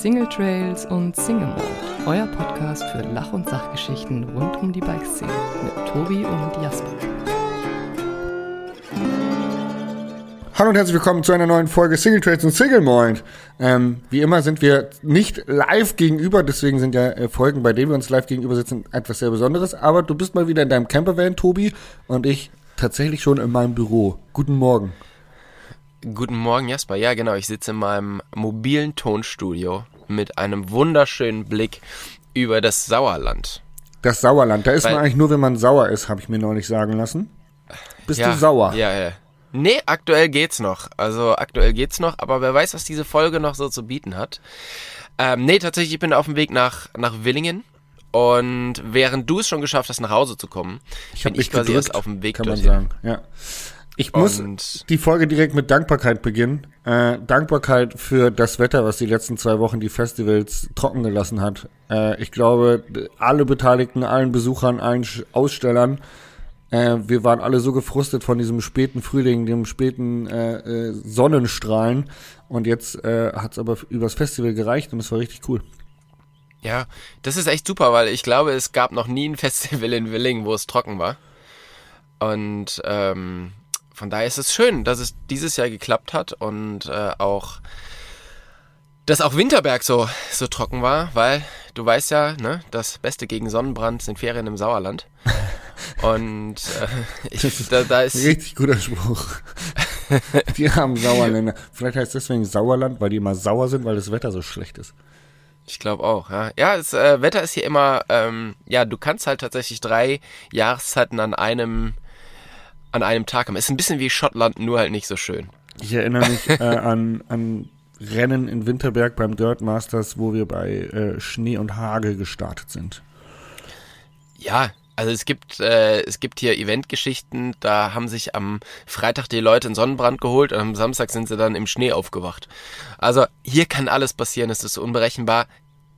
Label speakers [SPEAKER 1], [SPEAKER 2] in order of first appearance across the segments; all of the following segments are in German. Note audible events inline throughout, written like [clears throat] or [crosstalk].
[SPEAKER 1] Single Trails und Single Mode, euer Podcast für Lach- und Sachgeschichten rund um die Bikeszene mit Tobi und Jasper.
[SPEAKER 2] Hallo und herzlich willkommen zu einer neuen Folge Single Trails und Single Mind. Ähm, wie immer sind wir nicht live gegenüber, deswegen sind ja äh, Folgen, bei denen wir uns live gegenüber sitzen, etwas sehr Besonderes. Aber du bist mal wieder in deinem Campervan, Tobi, und ich tatsächlich schon in meinem Büro. Guten Morgen.
[SPEAKER 3] Guten Morgen, Jasper. Ja, genau. Ich sitze in meinem mobilen Tonstudio mit einem wunderschönen Blick über das Sauerland.
[SPEAKER 2] Das Sauerland, da ist
[SPEAKER 3] Weil-
[SPEAKER 2] man eigentlich nur, wenn man sauer ist, habe ich mir neulich sagen lassen. Bist
[SPEAKER 3] ja,
[SPEAKER 2] du sauer?
[SPEAKER 3] Ja, ja. Nee, aktuell geht's noch. Also aktuell geht's noch, aber wer weiß, was diese Folge noch so zu bieten hat. Ähm, nee, tatsächlich, ich bin auf dem Weg nach, nach Willingen. Und während du es schon geschafft hast, nach Hause zu kommen,
[SPEAKER 2] Ich
[SPEAKER 3] bin ich quasi
[SPEAKER 2] gedrückt,
[SPEAKER 3] erst auf dem Weg
[SPEAKER 2] kann man
[SPEAKER 3] dorthin.
[SPEAKER 2] sagen. Ja. Ich muss
[SPEAKER 3] Und-
[SPEAKER 2] die Folge direkt mit Dankbarkeit beginnen. Äh, Dankbarkeit für das Wetter, was die letzten zwei Wochen die Festivals trocken gelassen hat. Äh, ich glaube, alle Beteiligten, allen Besuchern, allen Ausstellern, äh, wir waren alle so gefrustet von diesem späten Frühling, dem späten äh, äh, Sonnenstrahlen. Und jetzt äh, hat es aber übers Festival gereicht und es war richtig cool.
[SPEAKER 3] Ja, das ist echt super, weil ich glaube, es gab noch nie ein Festival in Willingen, wo es trocken war. Und ähm, von daher ist es schön, dass es dieses Jahr geklappt hat und äh, auch, dass auch Winterberg so, so trocken war, weil du weißt ja, ne, das Beste gegen Sonnenbrand sind Ferien im Sauerland. [laughs] Und äh, ich, da, da ist
[SPEAKER 2] Richtig guter Spruch. [laughs] die haben Sauerländer. Vielleicht heißt deswegen Sauerland, weil die immer sauer sind, weil das Wetter so schlecht ist.
[SPEAKER 3] Ich glaube auch, ja. Ja, das äh, Wetter ist hier immer, ähm, ja, du kannst halt tatsächlich drei Jahreszeiten an einem, an einem Tag haben. Ist ein bisschen wie Schottland, nur halt nicht so schön.
[SPEAKER 2] Ich erinnere mich [laughs] äh, an, an Rennen in Winterberg beim Dirt Masters, wo wir bei äh, Schnee und Hagel gestartet sind.
[SPEAKER 3] Ja, also es gibt, äh, es gibt hier Eventgeschichten, da haben sich am Freitag die Leute einen Sonnenbrand geholt und am Samstag sind sie dann im Schnee aufgewacht. Also hier kann alles passieren, es ist unberechenbar.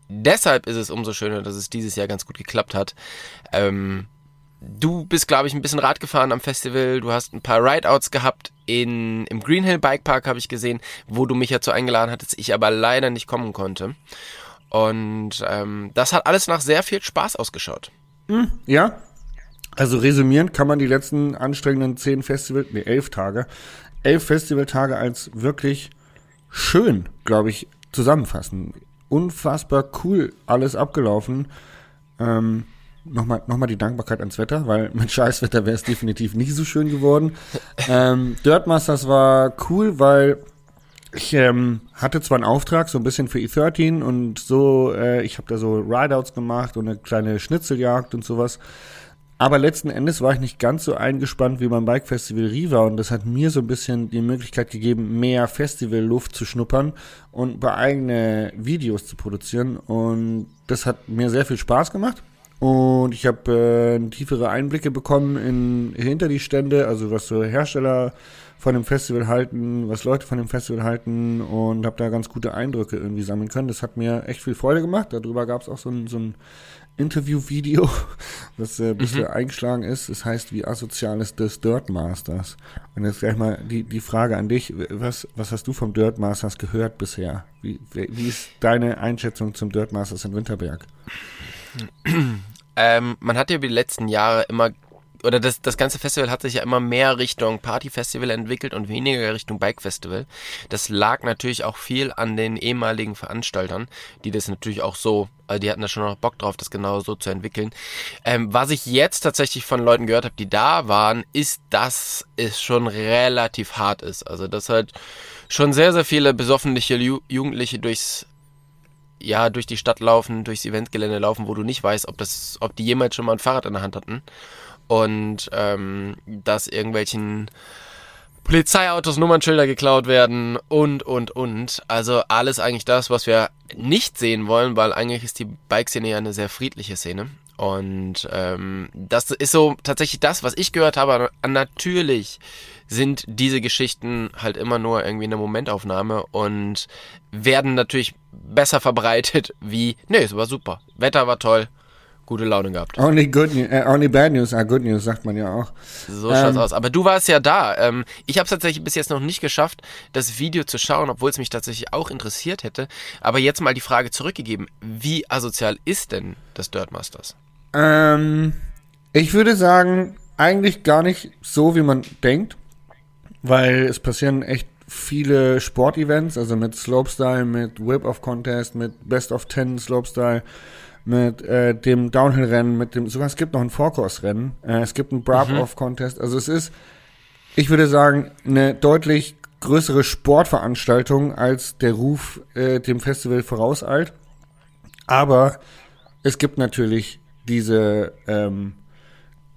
[SPEAKER 3] Deshalb ist es umso schöner, dass es dieses Jahr ganz gut geklappt hat. Ähm, du bist, glaube ich, ein bisschen Rad gefahren am Festival. Du hast ein paar Rideouts gehabt in, im Green Hill Bike Park, habe ich gesehen, wo du mich ja zu eingeladen hattest, ich aber leider nicht kommen konnte. Und ähm, das hat alles nach sehr viel Spaß ausgeschaut.
[SPEAKER 2] Ja, also resümieren kann man die letzten anstrengenden zehn Festival, nee, elf Tage, elf Festivaltage als wirklich schön, glaube ich, zusammenfassen. Unfassbar cool alles abgelaufen. Ähm, Nochmal noch mal die Dankbarkeit ans Wetter, weil mit Scheißwetter wäre es definitiv nicht so schön geworden. ähm, Dirt Masters war cool, weil ich ähm, hatte zwar einen Auftrag, so ein bisschen für E13 und so, äh, ich habe da so Rideouts gemacht und eine kleine Schnitzeljagd und sowas. Aber letzten Endes war ich nicht ganz so eingespannt wie beim Bike Festival Riva und das hat mir so ein bisschen die Möglichkeit gegeben, mehr Festivalluft zu schnuppern und bei eigene Videos zu produzieren und das hat mir sehr viel Spaß gemacht. Und ich habe äh, tiefere Einblicke bekommen in hinter die Stände, also was so Hersteller von dem Festival halten, was Leute von dem Festival halten und habe da ganz gute Eindrücke irgendwie sammeln können. Das hat mir echt viel Freude gemacht. Darüber gab es auch so ein, so ein Interview-Video, [laughs] das äh, ein bisschen eingeschlagen ist. Es heißt, wie asozial ist das Dirt Masters? Und jetzt gleich mal die, die Frage an dich. Was, was hast du vom Dirt Masters gehört bisher? Wie, wie ist deine Einschätzung zum Dirt Masters in Winterberg? [clears throat]
[SPEAKER 3] Ähm, man hat ja über die letzten Jahre immer, oder das, das ganze Festival hat sich ja immer mehr Richtung Partyfestival entwickelt und weniger Richtung Bike-Festival. Das lag natürlich auch viel an den ehemaligen Veranstaltern, die das natürlich auch so, also die hatten da schon noch Bock drauf, das genau so zu entwickeln. Ähm, was ich jetzt tatsächlich von Leuten gehört habe, die da waren, ist, dass es schon relativ hart ist. Also dass halt schon sehr, sehr viele besoffenliche Ju Jugendliche durchs ja, durch die Stadt laufen, durchs Eventgelände laufen, wo du nicht weißt, ob das, ob die jemals schon mal ein Fahrrad in der Hand hatten. Und ähm, dass irgendwelchen Polizeiautos Nummernschilder geklaut werden und, und, und. Also alles eigentlich das, was wir nicht sehen wollen, weil eigentlich ist die Bike-Szene ja eine sehr friedliche Szene. Und ähm, das ist so tatsächlich das, was ich gehört habe. Natürlich sind diese Geschichten halt immer nur irgendwie eine Momentaufnahme und werden natürlich besser verbreitet wie, nee, es war super. Wetter war toll, gute Laune gehabt.
[SPEAKER 2] Only good news, äh, only bad news are good news, sagt man ja auch.
[SPEAKER 3] So schaut's aus. Aber du warst ja da. Ähm, ich habe es tatsächlich bis jetzt noch nicht geschafft, das Video zu schauen, obwohl es mich tatsächlich auch interessiert hätte. Aber jetzt mal die Frage zurückgegeben: Wie asozial ist denn das Dirtmasters?
[SPEAKER 2] Ähm, ich würde sagen, eigentlich gar nicht so, wie man denkt, weil es passieren echt viele Sportevents, also mit Slopestyle, mit Whip-Off-Contest, mit Best of Ten Slopestyle, mit äh, dem Downhill-Rennen, mit dem, sogar es gibt noch ein Four-Course-Rennen, äh, es gibt ein Brab-Off-Contest, also es ist, ich würde sagen, eine deutlich größere Sportveranstaltung, als der Ruf äh, dem Festival vorauseilt. Aber es gibt natürlich diese, ähm,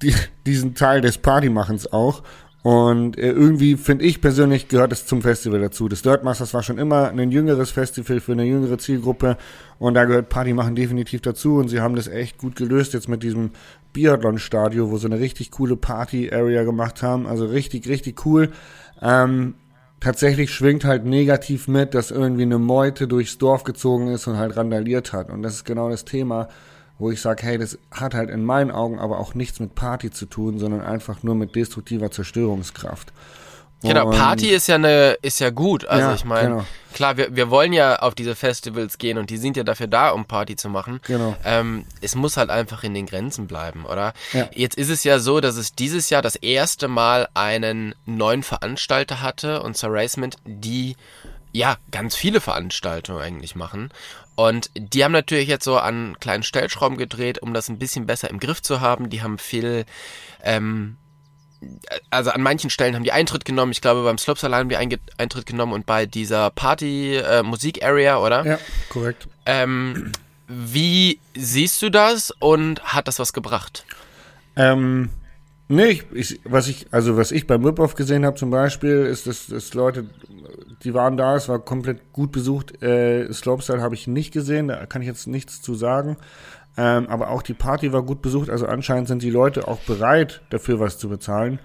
[SPEAKER 2] die, diesen Teil des Partymachens auch. Und äh, irgendwie finde ich persönlich gehört es zum Festival dazu. Das Dirtmasters war schon immer ein jüngeres Festival für eine jüngere Zielgruppe und da gehört Partymachen definitiv dazu und sie haben das echt gut gelöst jetzt mit diesem Biathlon-Stadio, wo sie eine richtig coole Party-Area gemacht haben. Also richtig, richtig cool. Ähm, tatsächlich schwingt halt negativ mit, dass irgendwie eine Meute durchs Dorf gezogen ist und halt randaliert hat. Und das ist genau das Thema wo ich sage, hey, das hat halt in meinen Augen aber auch nichts mit Party zu tun, sondern einfach nur mit destruktiver Zerstörungskraft.
[SPEAKER 3] Genau, Party ist ja eine, ist ja gut. Also
[SPEAKER 2] Ja,
[SPEAKER 3] ich meine,
[SPEAKER 2] genau.
[SPEAKER 3] klar, wir, wir wollen ja auf diese Festivals gehen und die sind ja dafür da, um Party zu machen.
[SPEAKER 2] Genau.
[SPEAKER 3] Ähm, es muss halt einfach in den Grenzen bleiben, oder?
[SPEAKER 2] Ja.
[SPEAKER 3] Jetzt ist es ja so, dass es dieses Jahr das erste Mal einen neuen Veranstalter hatte und Surracement, die ja ganz viele Veranstaltungen eigentlich machen. Und die haben natürlich jetzt so an kleinen Stellschrauben gedreht, um das ein bisschen besser im Griff zu haben. Die haben viel ähm, also an manchen Stellen haben die Eintritt genommen. Ich glaube, beim Slopes allein haben die Einge Eintritt genommen und bei dieser Party-Musik-Area, oder?
[SPEAKER 2] Ja, korrekt.
[SPEAKER 3] Ähm, wie siehst du das und hat das was gebracht?
[SPEAKER 2] Ähm, nee, ich, ich, was ich, also was ich beim Whip-Off gesehen habe zum Beispiel, ist, dass, dass Leute, die waren da, es war komplett gut besucht. Äh, Slopestyle habe ich nicht gesehen, da kann ich jetzt nichts zu sagen. Ähm, aber auch die Party war gut besucht, also anscheinend sind die Leute auch bereit, dafür was zu bezahlen.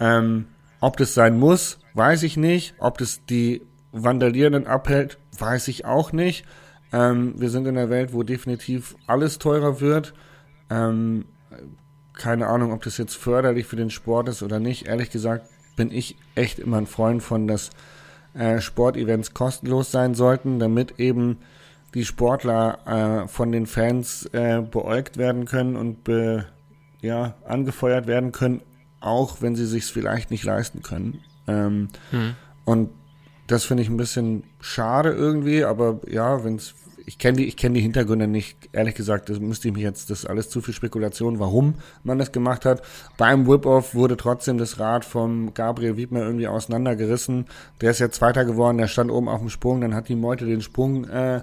[SPEAKER 2] Ähm, ob das sein muss, weiß ich nicht. Ob das die Vandalierenden abhält, weiß ich auch nicht. Ähm, wir sind in einer Welt, wo definitiv alles teurer wird. Ähm, keine Ahnung, ob das jetzt förderlich für den Sport ist oder nicht. Ehrlich gesagt bin ich echt immer ein Freund von, dass äh, Sportevents kostenlos sein sollten, damit eben die Sportler äh, von den Fans äh, beäugt werden können und be, ja, angefeuert werden können, auch wenn sie sich vielleicht nicht leisten können. Ähm, Und das finde ich ein bisschen schade irgendwie, aber ja, wenn's ich kenne die, ich kenne die Hintergründe nicht. Ehrlich gesagt, das müsste ich mich jetzt, das ist alles zu viel Spekulation, warum man das gemacht hat. Beim Whip-Off wurde trotzdem das Rad vom Gabriel Wiedmer irgendwie auseinandergerissen. Der ist jetzt Zweiter geworden, der stand oben auf dem Sprung, dann hat die Meute den Sprung äh,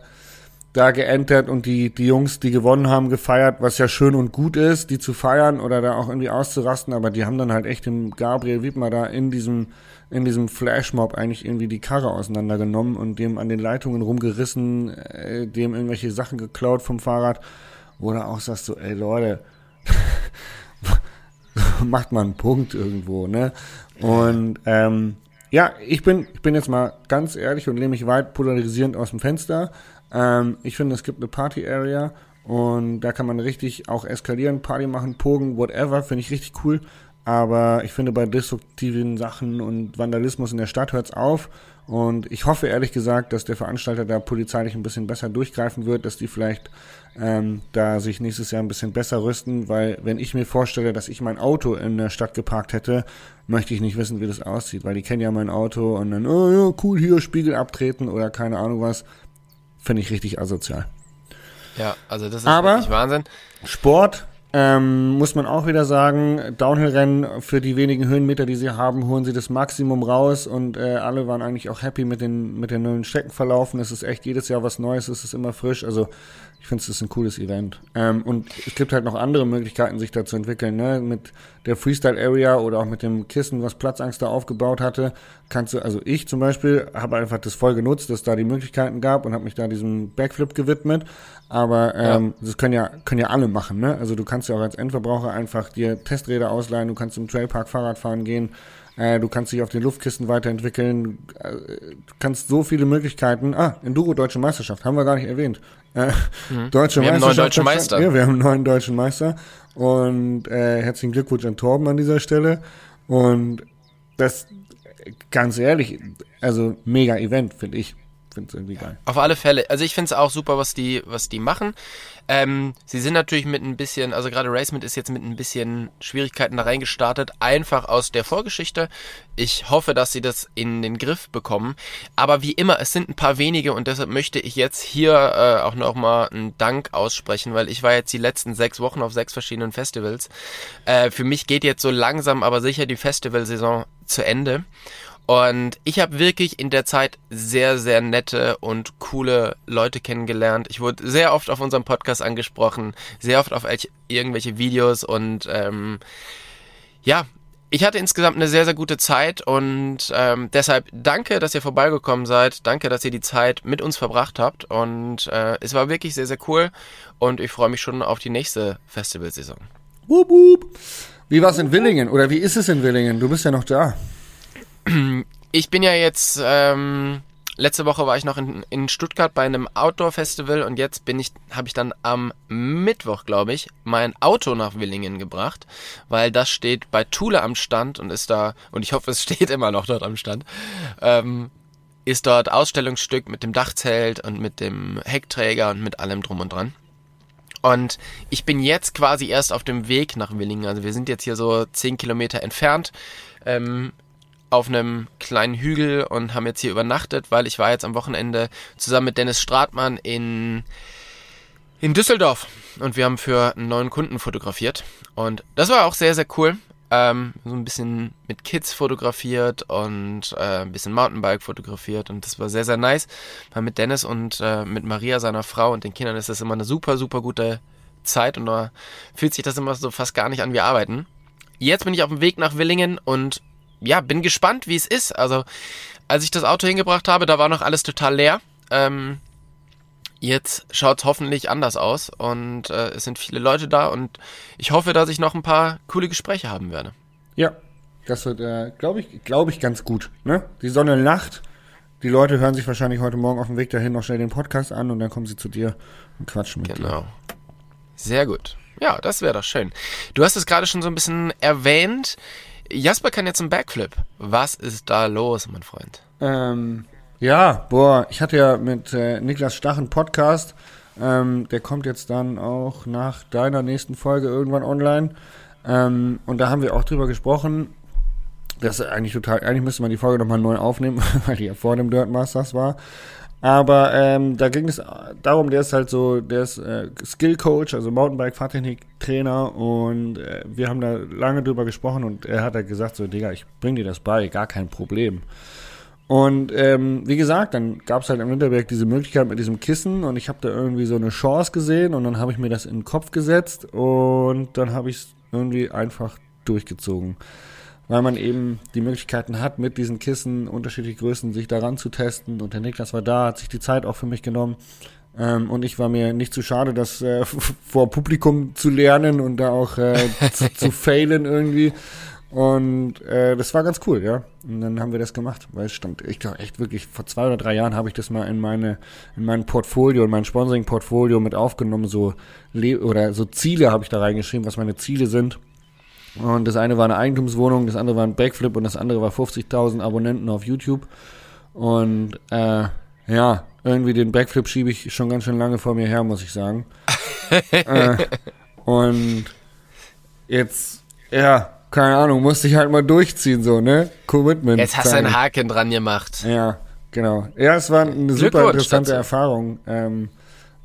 [SPEAKER 2] da geentert und die, die Jungs, die gewonnen haben, gefeiert, was ja schön und gut ist, die zu feiern oder da auch irgendwie auszurasten, aber die haben dann halt echt dem Gabriel Wiedmer da in diesem, in diesem Flashmob eigentlich irgendwie die Karre auseinandergenommen und dem an den Leitungen rumgerissen, äh, dem irgendwelche Sachen geklaut vom Fahrrad, wo du auch sagst so, ey Leute, [laughs] macht mal einen Punkt irgendwo, ne? Und ähm, ja, ich bin, ich bin jetzt mal ganz ehrlich und lehne mich weit polarisierend aus dem Fenster. Ähm, ich finde, es gibt eine Party-Area und da kann man richtig auch eskalieren, Party machen, pogen, whatever, finde ich richtig cool. Aber ich finde, bei destruktiven Sachen und Vandalismus in der Stadt hört's auf. Und ich hoffe ehrlich gesagt, dass der Veranstalter da polizeilich ein bisschen besser durchgreifen wird, dass die vielleicht ähm, da sich nächstes Jahr ein bisschen besser rüsten, weil wenn ich mir vorstelle, dass ich mein Auto in der Stadt geparkt hätte, möchte ich nicht wissen, wie das aussieht, weil die kennen ja mein Auto und dann, oh ja, cool, hier Spiegel abtreten oder keine Ahnung was, finde ich richtig asozial.
[SPEAKER 3] Ja, also das ist
[SPEAKER 2] Aber-
[SPEAKER 3] wirklich Wahnsinn.
[SPEAKER 2] Sport, ähm, muss man auch wieder sagen, Downhill-Rennen für die wenigen Höhenmeter, die sie haben, holen sie das Maximum raus und äh, alle waren eigentlich auch happy mit den, mit den neuen Streckenverlaufen. Es ist echt jedes Jahr was Neues, es ist immer frisch. Also ich finde, es ist ein cooles Event. Ähm, und es gibt halt noch andere Möglichkeiten, sich da zu entwickeln. Ne? Mit der Freestyle-Area oder auch mit dem Kissen, was Platzangst da aufgebaut hatte, kannst du, also ich zum Beispiel, habe einfach das voll genutzt, dass da die Möglichkeiten gab und habe mich da diesem Backflip gewidmet. Aber ähm, das können ja, können ja alle machen, ne? Also du kannst ja auch als Endverbraucher einfach dir Testräder ausleihen, du kannst im Trailpark Fahrrad fahren gehen. Äh, du kannst dich auf den Luftkissen weiterentwickeln. Äh, du kannst so viele Möglichkeiten. Ah, Enduro Deutsche Meisterschaft, haben wir gar nicht erwähnt. Äh,
[SPEAKER 3] Mhm.
[SPEAKER 2] Deutsche
[SPEAKER 3] Wir haben neuen deutschen Meister.
[SPEAKER 2] Ja, wir haben einen neuen deutschen Meister. Und äh, herzlichen Glückwunsch an Torben an dieser Stelle. Und das, ganz ehrlich, also mega Event, finde ich. Finde es irgendwie geil.
[SPEAKER 3] Auf alle Fälle. Also ich finde es auch super, was die, was die machen. Ähm, sie sind natürlich mit ein bisschen, also gerade Racement ist jetzt mit ein bisschen Schwierigkeiten da reingestartet, einfach aus der Vorgeschichte. Ich hoffe, dass sie das in den Griff bekommen. Aber wie immer, es sind ein paar wenige und deshalb möchte ich jetzt hier äh, auch nochmal einen Dank aussprechen, weil ich war jetzt die letzten sechs Wochen auf sechs verschiedenen Festivals. Äh, für mich geht jetzt so langsam, aber sicher die Festivalsaison zu Ende. Und ich habe wirklich in der Zeit sehr, sehr nette und coole Leute kennengelernt. Ich wurde sehr oft auf unserem Podcast angesprochen, sehr oft auf welche- irgendwelche Videos und ähm, ja, ich hatte insgesamt eine sehr, sehr gute Zeit und ähm, deshalb danke, dass ihr vorbeigekommen seid. Danke, dass ihr die Zeit mit uns verbracht habt und äh, es war wirklich sehr, sehr cool und ich freue mich schon auf die nächste Festivalsaison.
[SPEAKER 2] Wup, wup. Wie war's in Willingen? Oder wie ist es in Willingen? Du bist ja noch da.
[SPEAKER 3] Ich bin ja jetzt, ähm, letzte Woche war ich noch in, in Stuttgart bei einem Outdoor-Festival und jetzt bin ich, habe ich dann am Mittwoch, glaube ich, mein Auto nach Willingen gebracht, weil das steht bei Thule am Stand und ist da, und ich hoffe, es [laughs] steht immer noch dort am Stand, ähm, ist dort Ausstellungsstück mit dem Dachzelt und mit dem Heckträger und mit allem drum und dran. Und ich bin jetzt quasi erst auf dem Weg nach Willingen. Also wir sind jetzt hier so zehn Kilometer entfernt. Ähm, auf einem kleinen Hügel und haben jetzt hier übernachtet, weil ich war jetzt am Wochenende zusammen mit Dennis Stratmann in, in Düsseldorf und wir haben für einen neuen Kunden fotografiert und das war auch sehr, sehr cool. Ähm, so ein bisschen mit Kids fotografiert und äh, ein bisschen Mountainbike fotografiert und das war sehr, sehr nice. Weil mit Dennis und äh, mit Maria, seiner Frau und den Kindern ist das immer eine super, super gute Zeit und da fühlt sich das immer so fast gar nicht an wie Arbeiten. Jetzt bin ich auf dem Weg nach Willingen und ja, bin gespannt, wie es ist. Also, als ich das Auto hingebracht habe, da war noch alles total leer. Ähm, jetzt schaut es hoffentlich anders aus und äh, es sind viele Leute da und ich hoffe, dass ich noch ein paar coole Gespräche haben werde.
[SPEAKER 2] Ja, das wird, äh, glaube ich, glaube ich, ganz gut. Ne? Die Sonne lacht. Die Leute hören sich wahrscheinlich heute Morgen auf dem Weg dahin noch schnell den Podcast an und dann kommen sie zu dir und quatschen mit dir.
[SPEAKER 3] Genau. Sehr gut. Ja, das wäre doch schön. Du hast es gerade schon so ein bisschen erwähnt. Jasper kann jetzt einen Backflip. Was ist da los, mein Freund?
[SPEAKER 2] Ähm, ja, boah, ich hatte ja mit äh, Niklas Stach einen Podcast. Ähm, der kommt jetzt dann auch nach deiner nächsten Folge irgendwann online. Ähm, und da haben wir auch drüber gesprochen. Das ist eigentlich total, eigentlich müsste man die Folge nochmal neu aufnehmen, [laughs] weil die ja vor dem Dirt Masters war. Aber ähm, da ging es darum, der ist halt so, der ist äh, Skill Coach, also Mountainbike Fahrtechnik Trainer und äh, wir haben da lange drüber gesprochen und er hat halt gesagt so, Digga, ich bring dir das bei, gar kein Problem. Und ähm, wie gesagt, dann gab es halt im Winterberg diese Möglichkeit mit diesem Kissen und ich habe da irgendwie so eine Chance gesehen und dann habe ich mir das in den Kopf gesetzt und dann habe ich es irgendwie einfach durchgezogen. Weil man eben die Möglichkeiten hat, mit diesen Kissen unterschiedliche Größen sich daran zu testen. Und der Niklas war da, hat sich die Zeit auch für mich genommen. Ähm, und ich war mir nicht zu schade, das äh, [laughs] vor Publikum zu lernen und da auch äh, [laughs] zu, zu failen irgendwie. Und äh, das war ganz cool, ja. Und dann haben wir das gemacht, weil es stand, ich glaube echt wirklich, vor zwei oder drei Jahren habe ich das mal in meine, in mein Portfolio, in mein Sponsoring-Portfolio mit aufgenommen, so Le oder so Ziele habe ich da reingeschrieben, was meine Ziele sind. Und das eine war eine Eigentumswohnung, das andere war ein Backflip und das andere war 50.000 Abonnenten auf YouTube. Und äh, ja, irgendwie den Backflip schiebe ich schon ganz schön lange vor mir her, muss ich sagen. [laughs] äh, und jetzt, ja, keine Ahnung, musste ich halt mal durchziehen, so, ne? Commitment.
[SPEAKER 3] Jetzt hast du einen Haken dran gemacht.
[SPEAKER 2] Ja, genau. Ja, es war eine super interessante
[SPEAKER 3] dazu.
[SPEAKER 2] Erfahrung. Ähm,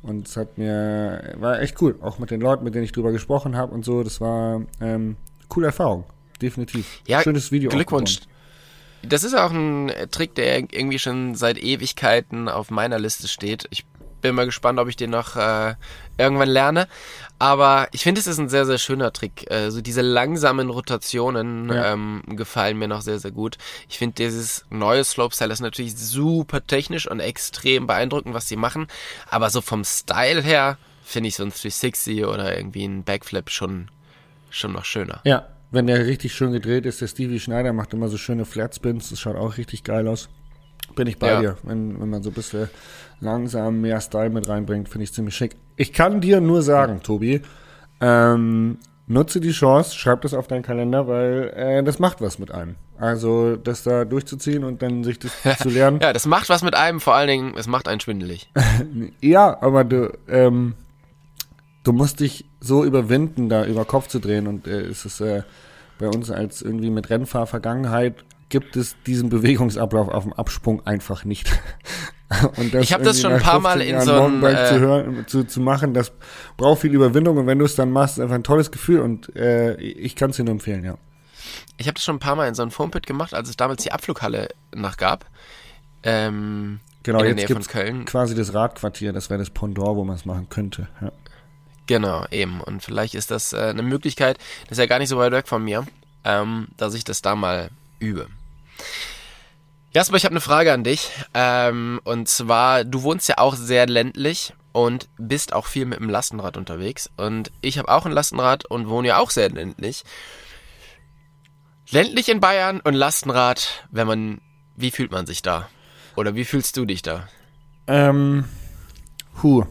[SPEAKER 2] und es hat mir, war echt cool. Auch mit den Leuten, mit denen ich drüber gesprochen habe und so. Das war ähm, coole Erfahrung. Definitiv.
[SPEAKER 3] Ja,
[SPEAKER 2] Schönes Video.
[SPEAKER 3] Glückwunsch. Das ist auch ein äh, Trick, der irgendwie schon seit Ewigkeiten auf meiner Liste steht. Ich bin mal gespannt, ob ich den noch äh, irgendwann lerne. Aber ich finde, es ist ein sehr, sehr schöner Trick. Äh, so diese langsamen Rotationen
[SPEAKER 2] Ja.
[SPEAKER 3] ähm, gefallen mir noch sehr, sehr gut. Ich finde, dieses neue Slopestyle ist natürlich super technisch und extrem beeindruckend, was sie machen. Aber so vom Style her finde ich so ein 360 oder irgendwie ein Backflip schon, schon noch schöner.
[SPEAKER 2] Ja, wenn der richtig schön gedreht ist, der Stevie Schneider macht immer so schöne Flatspins, das schaut auch richtig geil aus. Bin ich bei
[SPEAKER 3] Ja.
[SPEAKER 2] dir, wenn, wenn man so ein bisschen langsam mehr Style mit reinbringt, finde ich ziemlich schick. Ich kann dir nur sagen, Tobi, ähm, nutze die Chance, schreib das auf deinen Kalender, weil äh, das macht was mit einem. Also das da durchzuziehen und dann sich das [laughs] zu lernen.
[SPEAKER 3] Ja, das macht was mit einem, vor allen Dingen, es macht einen schwindelig. [laughs]
[SPEAKER 2] Ja, aber du, ähm, du musst dich so überwinden, da über Kopf zu drehen. Und äh, es ist äh, bei uns als irgendwie mit Rennfahr-Vergangenheit gibt es diesen Bewegungsablauf auf dem Absprung einfach nicht. [laughs] Und das
[SPEAKER 3] Ich hab das schon ein paar Mal
[SPEAKER 2] 15
[SPEAKER 3] in so einem,
[SPEAKER 2] zu,
[SPEAKER 3] äh,
[SPEAKER 2] hören, zu, zu machen, das braucht viel Überwindung. Und wenn du es dann machst, ist einfach ein tolles Gefühl. Und äh, ich kann es dir nur empfehlen, ja.
[SPEAKER 3] Ich habe das schon ein paar Mal in so einem Foampit gemacht, als es damals die Abflughalle noch gab. Ähm,
[SPEAKER 2] Genau,
[SPEAKER 3] in der
[SPEAKER 2] jetzt
[SPEAKER 3] Nähe von Köln.
[SPEAKER 2] quasi das Radquartier, das wäre das Pendant, wo man es machen könnte. Ja.
[SPEAKER 3] Genau, eben. Und vielleicht ist das äh, eine Möglichkeit, das ist ja gar nicht so weit weg von mir, ähm, dass ich das da mal übe. Jasper, ich habe eine Frage an dich. Ähm, und zwar, du wohnst ja auch sehr ländlich und bist auch viel mit dem Lastenrad unterwegs. Und ich habe auch ein Lastenrad und wohne ja auch sehr ländlich. Ländlich in Bayern und Lastenrad, wenn man, wie fühlt man sich da? Oder wie fühlst du dich da?
[SPEAKER 2] Ähm, hu.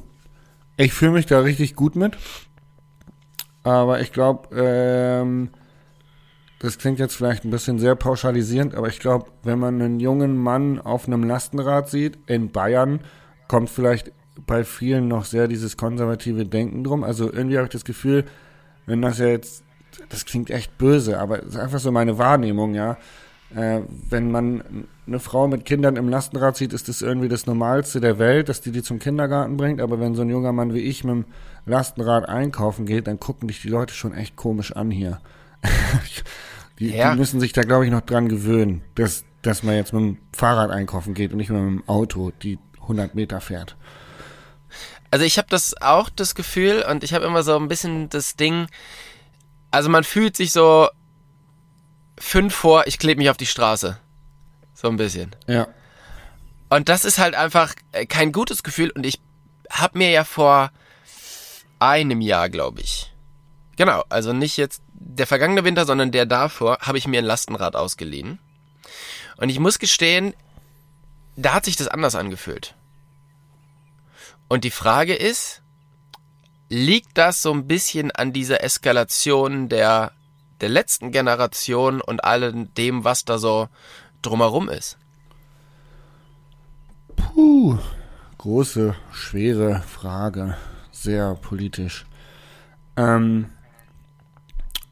[SPEAKER 2] Ich fühle mich da richtig gut mit. Aber ich glaube, ähm, das klingt jetzt vielleicht ein bisschen sehr pauschalisierend, aber ich glaube, wenn man einen jungen Mann auf einem Lastenrad sieht, in Bayern, kommt vielleicht bei vielen noch sehr dieses konservative Denken drum. Also irgendwie habe ich das Gefühl, wenn das jetzt, das klingt echt böse, aber es ist einfach so meine Wahrnehmung, ja. Äh, wenn man eine Frau mit Kindern im Lastenrad sieht, ist das irgendwie das Normalste der Welt, dass die die zum Kindergarten bringt. Aber wenn so ein junger Mann wie ich mit dem Lastenrad einkaufen geht, dann gucken dich die Leute schon echt komisch an hier. [laughs] die,
[SPEAKER 3] Ja.
[SPEAKER 2] die müssen sich da, glaube ich, noch dran gewöhnen, dass, dass man jetzt mit dem Fahrrad einkaufen geht und nicht mehr mit dem Auto, die 100 Meter fährt.
[SPEAKER 3] Also ich habe das auch das Gefühl und ich habe immer so ein bisschen das Ding, also man fühlt sich so fünf vor, ich klebe mich auf die Straße. So ein bisschen.
[SPEAKER 2] Ja.
[SPEAKER 3] Und das ist halt einfach äh, kein gutes Gefühl und ich habe mir ja vor einem Jahr, glaube ich, genau, also nicht jetzt der vergangene Winter, sondern der davor, habe ich mir ein Lastenrad ausgeliehen. Und ich muss gestehen, da hat sich das anders angefühlt. Und die Frage ist, liegt das so ein bisschen an dieser Eskalation der, der letzten Generation und allem dem, was da so drumherum ist?
[SPEAKER 2] Puh, große, schwere Frage. Sehr politisch. Ähm,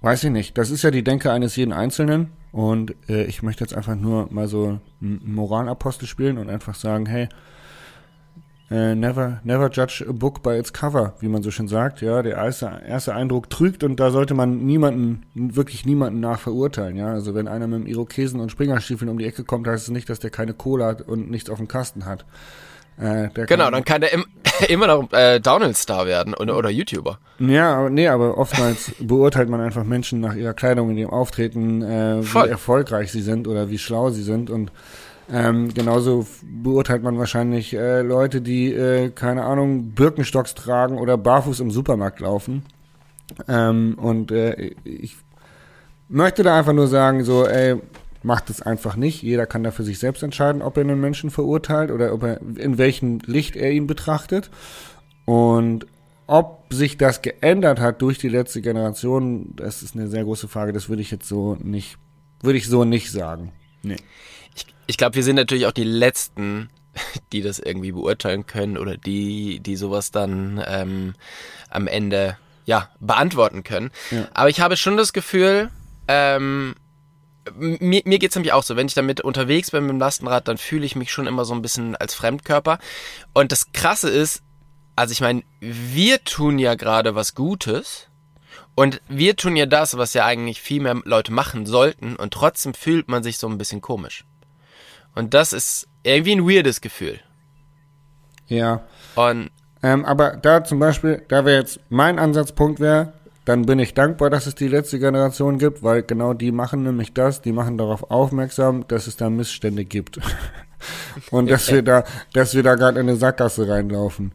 [SPEAKER 2] weiß ich nicht. Das ist ja die Denke eines jeden Einzelnen. Und äh, ich möchte jetzt einfach nur mal so einen Moralapostel spielen und einfach sagen, hey, äh, never, never judge a book by its cover, wie man so schön sagt. Ja, der erste, erste Eindruck trügt und da sollte man niemanden, wirklich niemanden nach verurteilen. Ja, also wenn einer mit dem Irokesen und Springerstiefeln um die Ecke kommt, heißt es nicht, dass der keine Kohle hat und nichts auf dem Kasten hat. Äh,
[SPEAKER 3] Genau,
[SPEAKER 2] kann,
[SPEAKER 3] dann kann der im, [laughs] immer noch äh, Downhill-Star werden oder, oder YouTuber.
[SPEAKER 2] Ja, aber, nee, aber oftmals [laughs] beurteilt man einfach Menschen nach ihrer Kleidung in ihrem Auftreten, äh, wie erfolgreich sie sind oder wie schlau sie sind und ähm, genauso beurteilt man wahrscheinlich äh, Leute, die, äh, keine Ahnung, Birkenstocks tragen oder barfuß im Supermarkt laufen. Ähm, und äh, ich möchte da einfach nur sagen, so, ey, macht es einfach nicht. Jeder kann da für sich selbst entscheiden, ob er einen Menschen verurteilt oder ob er, in welchem Licht er ihn betrachtet. Und ob sich das geändert hat durch die letzte Generation, das ist eine sehr große Frage. Das würde ich jetzt so nicht, würde ich so nicht sagen. Nee.
[SPEAKER 3] Ich, glaube, wir sind natürlich auch die Letzten, [laughs] die das irgendwie beurteilen können oder die, die sowas dann ähm, am Ende ja beantworten können.
[SPEAKER 2] Ja.
[SPEAKER 3] Aber ich habe schon das Gefühl, ähm, mir, mir geht's nämlich auch so, wenn ich damit unterwegs bin mit dem Lastenrad, dann fühle ich mich schon immer so ein bisschen als Fremdkörper. Und das Krasse ist, also ich meine, wir tun ja gerade was Gutes und wir tun ja das, was ja eigentlich viel mehr Leute machen sollten und trotzdem fühlt man sich so ein bisschen komisch. Und das ist irgendwie ein weirdes Gefühl.
[SPEAKER 2] Ja.
[SPEAKER 3] Und
[SPEAKER 2] Ähm, aber da zum Beispiel, da wäre jetzt mein Ansatzpunkt wäre, dann bin ich dankbar, dass es die letzte Generation gibt, weil genau die machen nämlich das, die machen darauf aufmerksam, dass es da Missstände gibt. [laughs] Und dass wir da, dass wir da gerade in eine Sackgasse reinlaufen.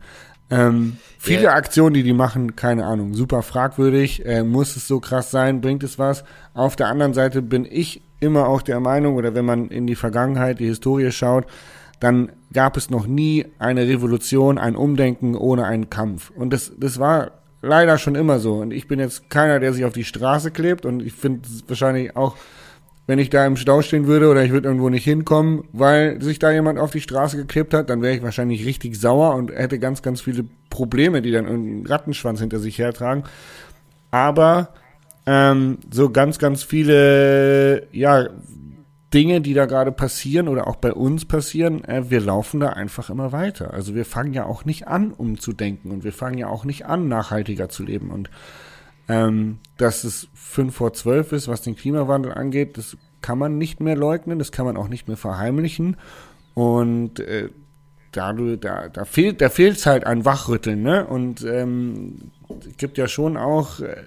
[SPEAKER 2] Ähm, viele
[SPEAKER 3] Ja.
[SPEAKER 2] Aktionen, die die machen, keine Ahnung, super fragwürdig. Äh, muss es so krass sein? Bringt es was? Auf der anderen Seite bin ich immer auch der Meinung, oder wenn man in die Vergangenheit, die Historie schaut, dann gab es noch nie eine Revolution, ein Umdenken ohne einen Kampf. Und das, das war leider schon immer so. Und ich bin jetzt keiner, der sich auf die Straße klebt. Und ich finde es wahrscheinlich auch, wenn ich da im Stau stehen würde oder ich würde irgendwo nicht hinkommen, weil sich da jemand auf die Straße geklebt hat, dann wäre ich wahrscheinlich richtig sauer und hätte ganz, ganz viele Probleme, die dann einen Rattenschwanz hinter sich hertragen. Aber ähm, so ganz, ganz viele, ja, Dinge, die da gerade passieren oder auch bei uns passieren, äh, wir laufen da einfach immer weiter. Also wir fangen ja auch nicht an, umzudenken und wir fangen ja auch nicht an, nachhaltiger zu leben. Und ähm, dass es fünf vor zwölf ist, was den Klimawandel angeht, das kann man nicht mehr leugnen, das kann man auch nicht mehr verheimlichen. Und äh, da, da, da fehlt da fehlt's halt an Wachrütteln, ne? Und ähm, es gibt ja schon auch, äh,